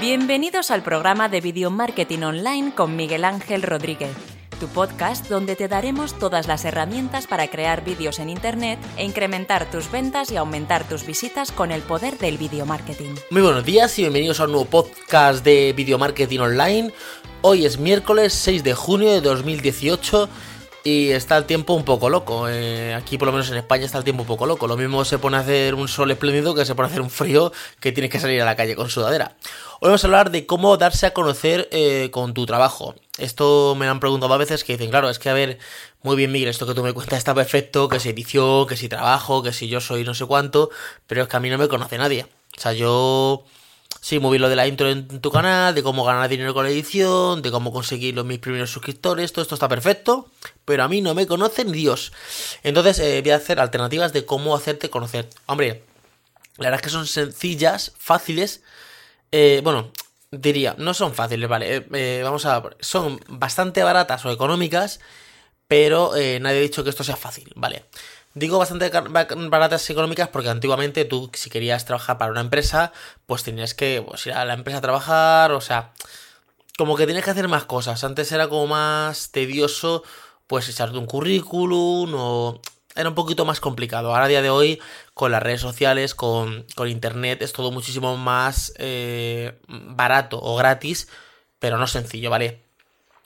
Bienvenidos al programa de Video Marketing Online con Miguel Ángel Rodríguez, tu podcast donde te daremos todas las herramientas para crear vídeos en Internet e incrementar tus ventas y aumentar tus visitas con el poder del video marketing. Muy buenos días y bienvenidos a un nuevo podcast de Video Marketing Online. Hoy es miércoles 6 de junio de 2018 y está el tiempo un poco loco. Eh, aquí, por lo menos en España, está el tiempo un poco loco. Lo mismo se pone a hacer un sol espléndido que se pone a hacer un frío que tienes que salir a la calle con sudadera. Hoy vamos a hablar de cómo darse a conocer eh, con tu trabajo. Esto me lo han preguntado a veces que dicen, claro, es que a ver, muy bien, Miguel, esto que tú me cuentas está perfecto, que si edición, que si trabajo, que si yo soy no sé cuánto, pero es que a mí no me conoce nadie. O sea, yo Sí, muy lo de la intro en tu canal, de cómo ganar dinero con la edición, de cómo conseguir los mis primeros suscriptores, todo esto está perfecto, pero a mí no me conoce ni Dios. Entonces eh, voy a hacer alternativas de cómo hacerte conocer. Hombre, la verdad es que son sencillas, fáciles. Eh, bueno, diría, no son fáciles, vale. Eh, vamos a. Son bastante baratas o económicas, pero nadie ha dicho que esto sea fácil, vale. Digo bastante baratas económicas porque antiguamente tú, si querías trabajar para una empresa, pues tenías que pues, ir a la empresa a trabajar, o sea, como que tienes que hacer más cosas. Antes era como más tedioso, pues echarte un currículum o... Era un poquito más complicado. Ahora a día de hoy, con las redes sociales, con, con internet, es todo muchísimo más eh, barato o gratis, pero no sencillo, ¿vale?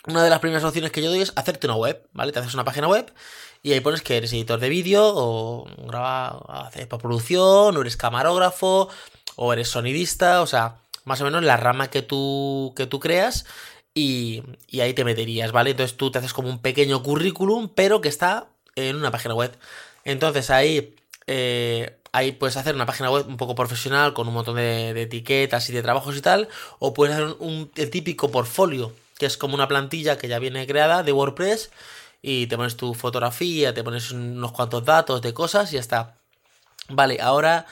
Una de las primeras opciones que yo doy es hacerte una web, ¿vale? Te haces una página web y ahí pones que eres editor de vídeo, o graba, haces producción, o eres camarógrafo, o eres sonidista, o sea, más o menos la rama que tú, que tú creas. Y, y ahí te meterías, ¿vale? Entonces tú te haces como un pequeño currículum, pero que está en una página web. Entonces ahí, eh, ahí puedes hacer una página web un poco profesional con un montón de, etiquetas y de trabajos y tal. O puedes hacer un, típico portfolio, que es como una plantilla que ya viene creada de WordPress y te pones tu fotografía, te pones unos cuantos datos de cosas y ya está. Vale, ahora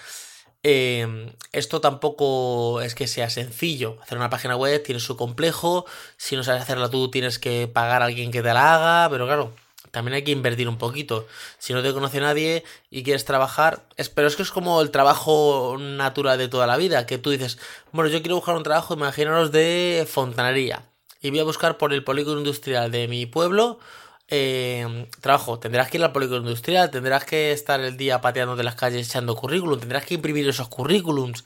em, esto tampoco es que sea sencillo. Hacer una página web tiene su complejo. Si no sabes hacerla tú, tienes que pagar a alguien que te la haga. Pero claro, también hay que invertir un poquito. Si no te conoce nadie y quieres trabajar, es, pero es que es como el trabajo natural de toda la vida. Que tú dices, bueno, yo quiero buscar un trabajo, imaginaros, de fontanería. Y voy a buscar por el polígono industrial de mi pueblo eh, trabajo, tendrás que ir al polígono industrial, tendrás que estar el día pateando de las calles echando currículum, tendrás que imprimir esos currículums.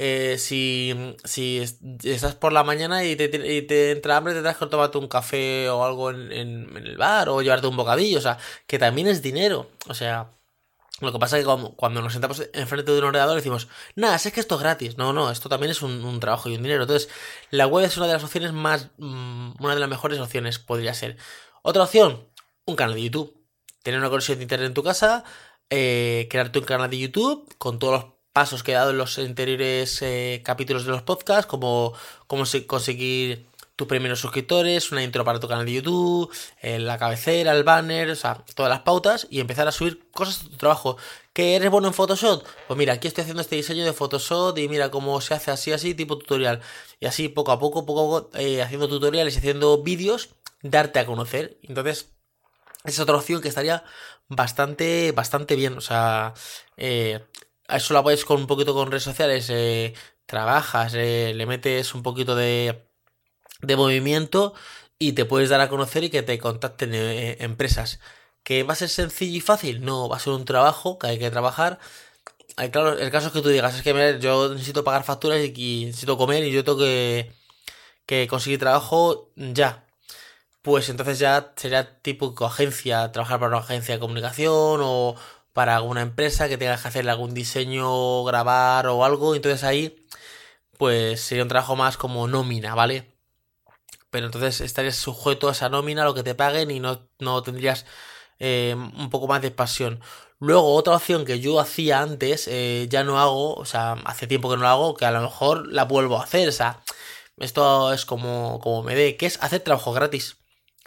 Eh, si, si estás por la mañana y te, te, entra hambre, tendrás que tomarte un café o algo en, en, el bar o llevarte un bocadillo, o sea, que también es dinero. O sea, lo que pasa es que cuando, nos sentamos enfrente de un ordenador decimos, nada, es que esto es gratis. No, no, esto también es un, un, trabajo y un dinero. Entonces, la web es una de las opciones más, mm, una de las mejores opciones podría ser. Otra opción, un canal de YouTube. Tener una conexión de internet en tu casa, eh, crearte un canal de YouTube con todos los pasos que he dado en los anteriores eh, capítulos de los podcasts, como cómo conseguir tus primeros suscriptores, una intro para tu canal de YouTube, eh, la cabecera, el banner, o sea, todas las pautas y empezar a subir cosas de tu trabajo. ¿Que eres bueno en Photoshop? Pues mira, aquí estoy haciendo este diseño de Photoshop y mira cómo se hace así, así, tipo tutorial. Y así poco a poco, poco a poco, haciendo tutoriales y haciendo vídeos darte a conocer. Entonces, es otra opción que estaría bastante, bastante bien. O sea, eh, eso lo puedes con un poquito con redes sociales, eh, trabajas, eh, le metes un poquito de, de movimiento y te puedes dar a conocer y que te contacten eh, empresas. ¿Que va a ser sencillo y fácil? No, va a ser un trabajo que hay que trabajar. claro, el caso es que tú digas, es que yo necesito pagar facturas y, necesito comer y yo tengo que, que conseguir trabajo ya pues entonces ya sería tipo agencia, trabajar para una agencia de comunicación o para alguna empresa que tenga que hacerle algún diseño, grabar o algo. Entonces ahí, pues sería un trabajo más como nómina, ¿vale? Pero entonces estarías sujeto a esa nómina, lo que te paguen y no, no tendrías eh, un poco más de pasión. Luego, otra opción que yo hacía antes, eh, ya no hago, o sea, hace tiempo que no lo hago, que a lo mejor la vuelvo a hacer, o sea, esto es como, como me dé, que es hacer trabajo gratis.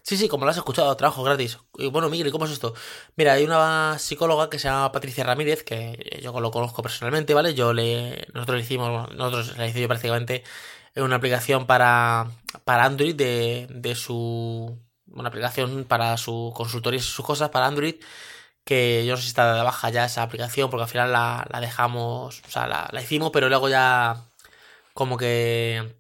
Sí, sí, como lo has escuchado, trabajo gratis. Y bueno, Miguel, ¿y cómo es esto? Mira, hay una psicóloga que se llama Patricia Ramírez, que yo lo conozco personalmente, ¿vale? Yo le. Nosotros le hicimos. Nosotros le hice yo prácticamente una aplicación para. para Android de, de su. Una aplicación para su consultoría y sus cosas para Android. Que yo no sé si está de baja ya esa aplicación, porque al final la, la dejamos. O sea, la, la hicimos, pero luego ya. Como que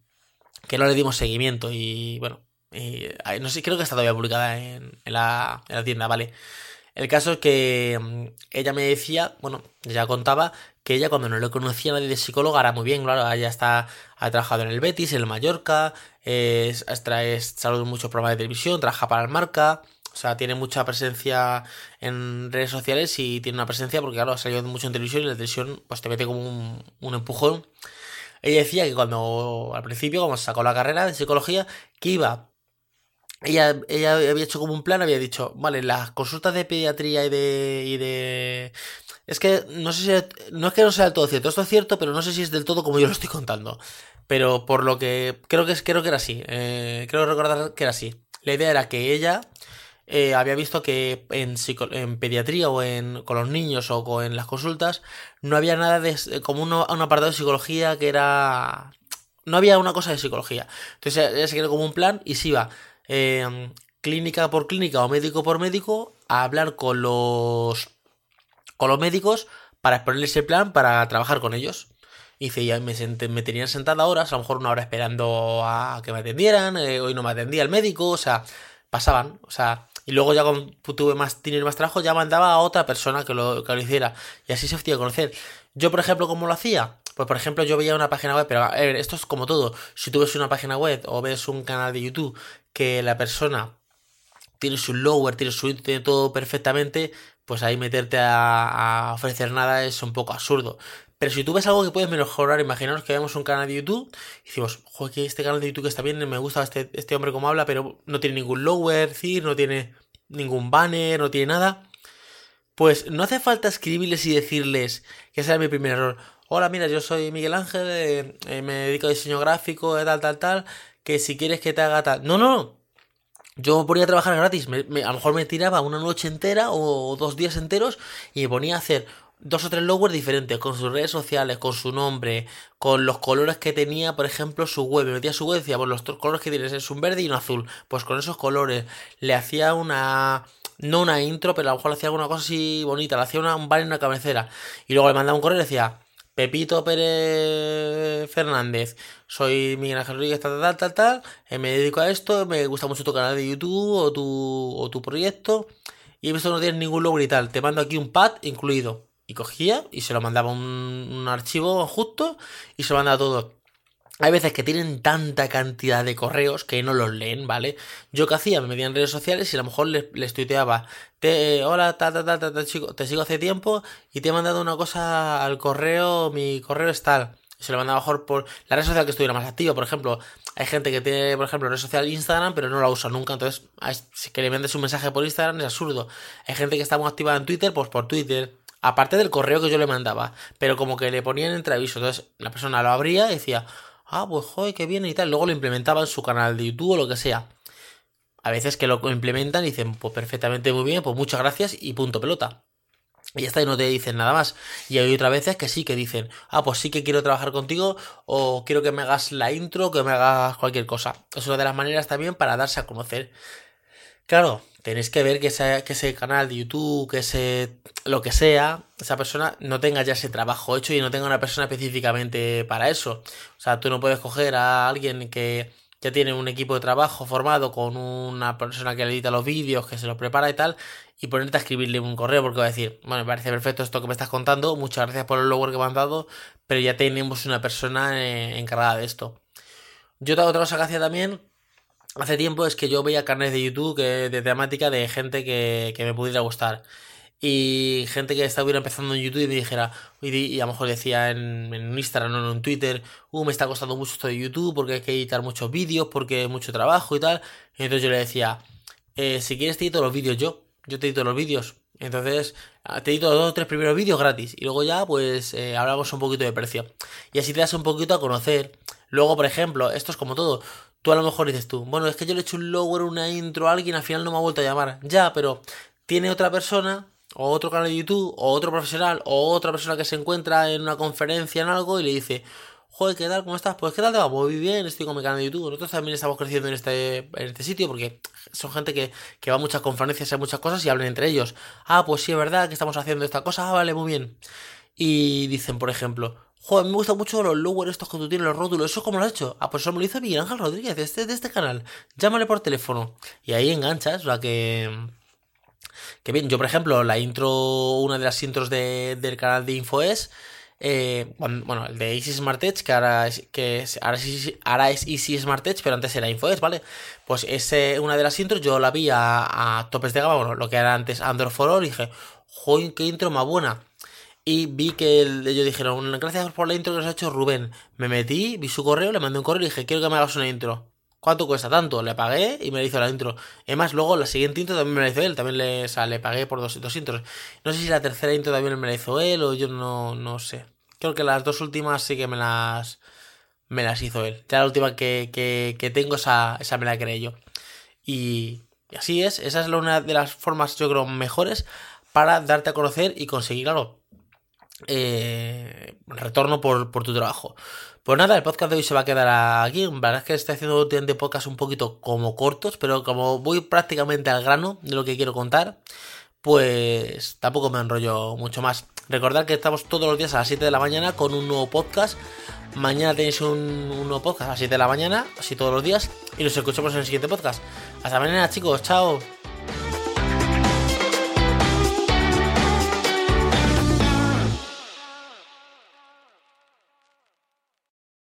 que no le dimos seguimiento y bueno, no sé, creo que está todavía publicada en, la, en la tienda, ¿vale? El caso es que mm, ella me decía, bueno, ya contaba que ella cuando no le conocía a nadie de psicóloga era muy bien, claro, ella está, ha trabajado en el Betis, en el Mallorca, es, es, en muchos programas de televisión, trabaja para el Marca, o sea, tiene mucha presencia en redes sociales y tiene una presencia porque, claro, ha salido mucho en televisión y la televisión pues te mete como un, un empujón. Ella decía que cuando, al principio, cuando sacó la carrera de psicología, que iba ella, ella había hecho como un plan, había dicho, vale, las consultas de pediatría y de, y de... Es que no sé si... No es que no sea del todo cierto, esto es cierto, pero no sé si es del todo como yo lo estoy contando. Pero por lo que... Creo que, creo que era así. Eh, creo recordar que era así. La idea era que ella eh, había visto que en, en pediatría o en, con los niños o con, en las consultas no había nada de... como un apartado de psicología que era... No había una cosa de psicología. Entonces ella se quedó como un plan y se iba Em, clínica por clínica o médico por médico a hablar con los con los médicos para exponerles el plan para trabajar con ellos. Y dice, ya me, me tenían sentada horas, a lo mejor una hora esperando a que me atendieran, eh, hoy no me atendía el médico, o sea, pasaban, o sea, y luego ya cuando tuve más dinero más trabajo, ya mandaba a otra persona que lo, que lo hiciera. Y así se hacía conocer. Yo, por ejemplo, ¿cómo lo hacía? Pues por ejemplo, yo veía una página web, pero a ver, esto es como todo. Si tú ves una página web o ves un canal de YouTube que la persona tiene su lower, tiene su tiene todo perfectamente, pues ahí meterte a, ofrecer nada es un poco absurdo. Pero si tú ves algo que puedes mejorar, imaginaos que vemos un canal de YouTube y decimos, joder, que este canal de YouTube está bien, me gusta este, este hombre como habla, pero no tiene ningún lower, ¿sí? no tiene ningún banner, no tiene nada. Pues no hace falta escribirles y decirles que ese es mi primer error. Hola, mira, yo soy Miguel Ángel, eh, eh, me dedico a diseño gráfico, tal, tal, tal, que si quieres que te haga tal... No, no, yo ponía a trabajar gratis, a lo mejor me tiraba una noche entera o dos días enteros y me ponía a hacer dos o tres logos diferentes, con sus redes sociales, con su nombre, con los colores que tenía, por ejemplo, su web. Me metía su web y decía, pues los colores que tienes es un verde y un azul. Pues con esos colores le hacía una no una intro, pero a lo mejor le hacía alguna cosa así bonita, le hacía un bar en una cabecera. Y luego le mandaba un correo y decía, Pepito Pérez Fernández, soy Miguel Ángel Rodríguez, tal, tal, tal, tal, eh, me dedico a esto, me gusta mucho tu canal de YouTube o tu, o tu proyecto, y esto no tiene ningún logo y tal, te mando aquí un pad incluido. Y cogía y se lo mandaba un, un archivo justo y se lo mandaba todo. Hay veces que tienen tanta cantidad de correos que no los leen, ¿vale? Yo que hacía, me metía en redes sociales y a lo mejor les, tuiteaba, te, hola, ta, ta, ta, ta, chico, te sigo hace tiempo y te he mandado una cosa al correo, mi correo es tal. Se lo mandaba mejor por la red social que estuviera más activa, por ejemplo. Hay gente que tiene, por ejemplo, red social Instagram, pero no la usa nunca. Entonces, si que le mandes un mensaje por Instagram es absurdo. Hay gente que está muy activa en Twitter, pues por Twitter. Aparte del correo que yo le mandaba. Pero como que le ponían entreviso. Entonces, la persona lo abría y decía, ah, pues joder, qué bien y tal. Luego lo implementaba en su canal de YouTube o lo que sea. A veces que lo implementan y dicen, pues perfectamente muy bien, pues muchas gracias y punto pelota. Y ya está, y no te dicen nada más. Y hay otras veces que sí, que dicen, ah, pues sí que quiero trabajar contigo, o quiero que me hagas la intro, que me hagas cualquier cosa. Es una de las maneras también para darse a conocer. Claro, tenéis que ver que ese, que ese canal de YouTube, que ese lo que sea, esa persona no tenga ya ese trabajo hecho y no tenga una persona específicamente para eso. O sea, tú no puedes coger a alguien que ya tiene un equipo de trabajo formado con una persona que le edita los vídeos, que se los prepara y tal, y ponerte a escribirle un correo porque va a decir, bueno, me parece perfecto esto que me estás contando, muchas gracias por el logo que me han dado, pero ya tenemos una persona eh, encargada de esto. Yo otra cosa que hacía también hace tiempo es que yo veía canales de YouTube que, de temática de gente que, que me pudiera gustar y gente que estuviera empezando en YouTube y me dijera, y, a lo mejor decía en, en Instagram o en Twitter, uh, me está costando mucho esto de YouTube porque hay que editar muchos vídeos, porque hay mucho trabajo y tal. Entonces yo le decía, eh, si quieres te edito los vídeos yo, yo te edito los vídeos. Entonces, ah, te edito los dos o tres primeros vídeos gratis. Y luego ya, pues, eh, hablamos un poquito de precio. Y así te das un poquito a conocer. Luego, por ejemplo, esto es como todo. Tú a lo mejor dices tú, bueno, es que yo le he hecho un lower, una intro a alguien, al final no me ha vuelto a llamar. Ya, pero tiene otra persona o otro canal de YouTube, o otro profesional, o otra persona que se encuentra en una conferencia en algo y le dice, joder, ¿qué tal? ¿Cómo estás? Pues ¿qué tal te va? Muy bien, estoy con mi canal de YouTube. Nosotros también estamos creciendo en este, en este sitio porque son gente que, que va a muchas conferencias, a muchas cosas y hablan entre ellos. Ah, pues sí, es verdad que estamos haciendo esta cosa, ah, vale, muy bien. Y dicen, por ejemplo, Joder, me gustan mucho los lowers estos que tú tienes, los rótulos. ¿Eso cómo lo has hecho? Ah, pues eso me lo hizo Miguel Ángel Rodríguez, de este, de este canal. Llámale por teléfono. Y ahí enganchas, o sea que... Que bien, yo por ejemplo, la intro, una de las intros de, del canal de Info es... Eh, bueno, el de Easy Smart Edge, que ahora es, que ahora, es, ahora es Easy Smart pero antes era InfoEdge, ¿vale? Pues es una de las intros, yo la vi a, topes de gama, bueno, lo que era antes Android for All, y dije, joder, qué intro más buena. Y vi que ellos dijeron, gracias por la intro que nos ha hecho Rubén. Me metí, vi su correo, le mandé un correo y dije, quiero que me hagas una intro. ¿Cuánto cuesta tanto? Le pagué y me hizo la intro. Además, luego la siguiente intro también me la hizo él. También le, le pagué por dos, dos intros. No sé si la tercera intro también me la hizo él o yo no, no sé. Creo que las dos últimas sí que me las, me las hizo él. Ya la última que, que, tengo, esa, esa me la creé yo. Y, así es. Esa es una de las formas, yo creo, mejores para darte a conocer y conseguir, claro, eh, retorno por, tu trabajo. Pues nada, el podcast de hoy se va a quedar aquí. La verdad es que estoy haciendo últimamente podcast un poquito como cortos, pero como voy prácticamente al grano de lo que quiero contar, pues tampoco me enrollo mucho más. Recordad que estamos todos los días a las 7 de la mañana con un nuevo podcast. Mañana tenéis un, nuevo podcast a las 7 de la mañana, así todos los días, y nos escuchamos en el siguiente podcast. Hasta mañana, chicos, chao.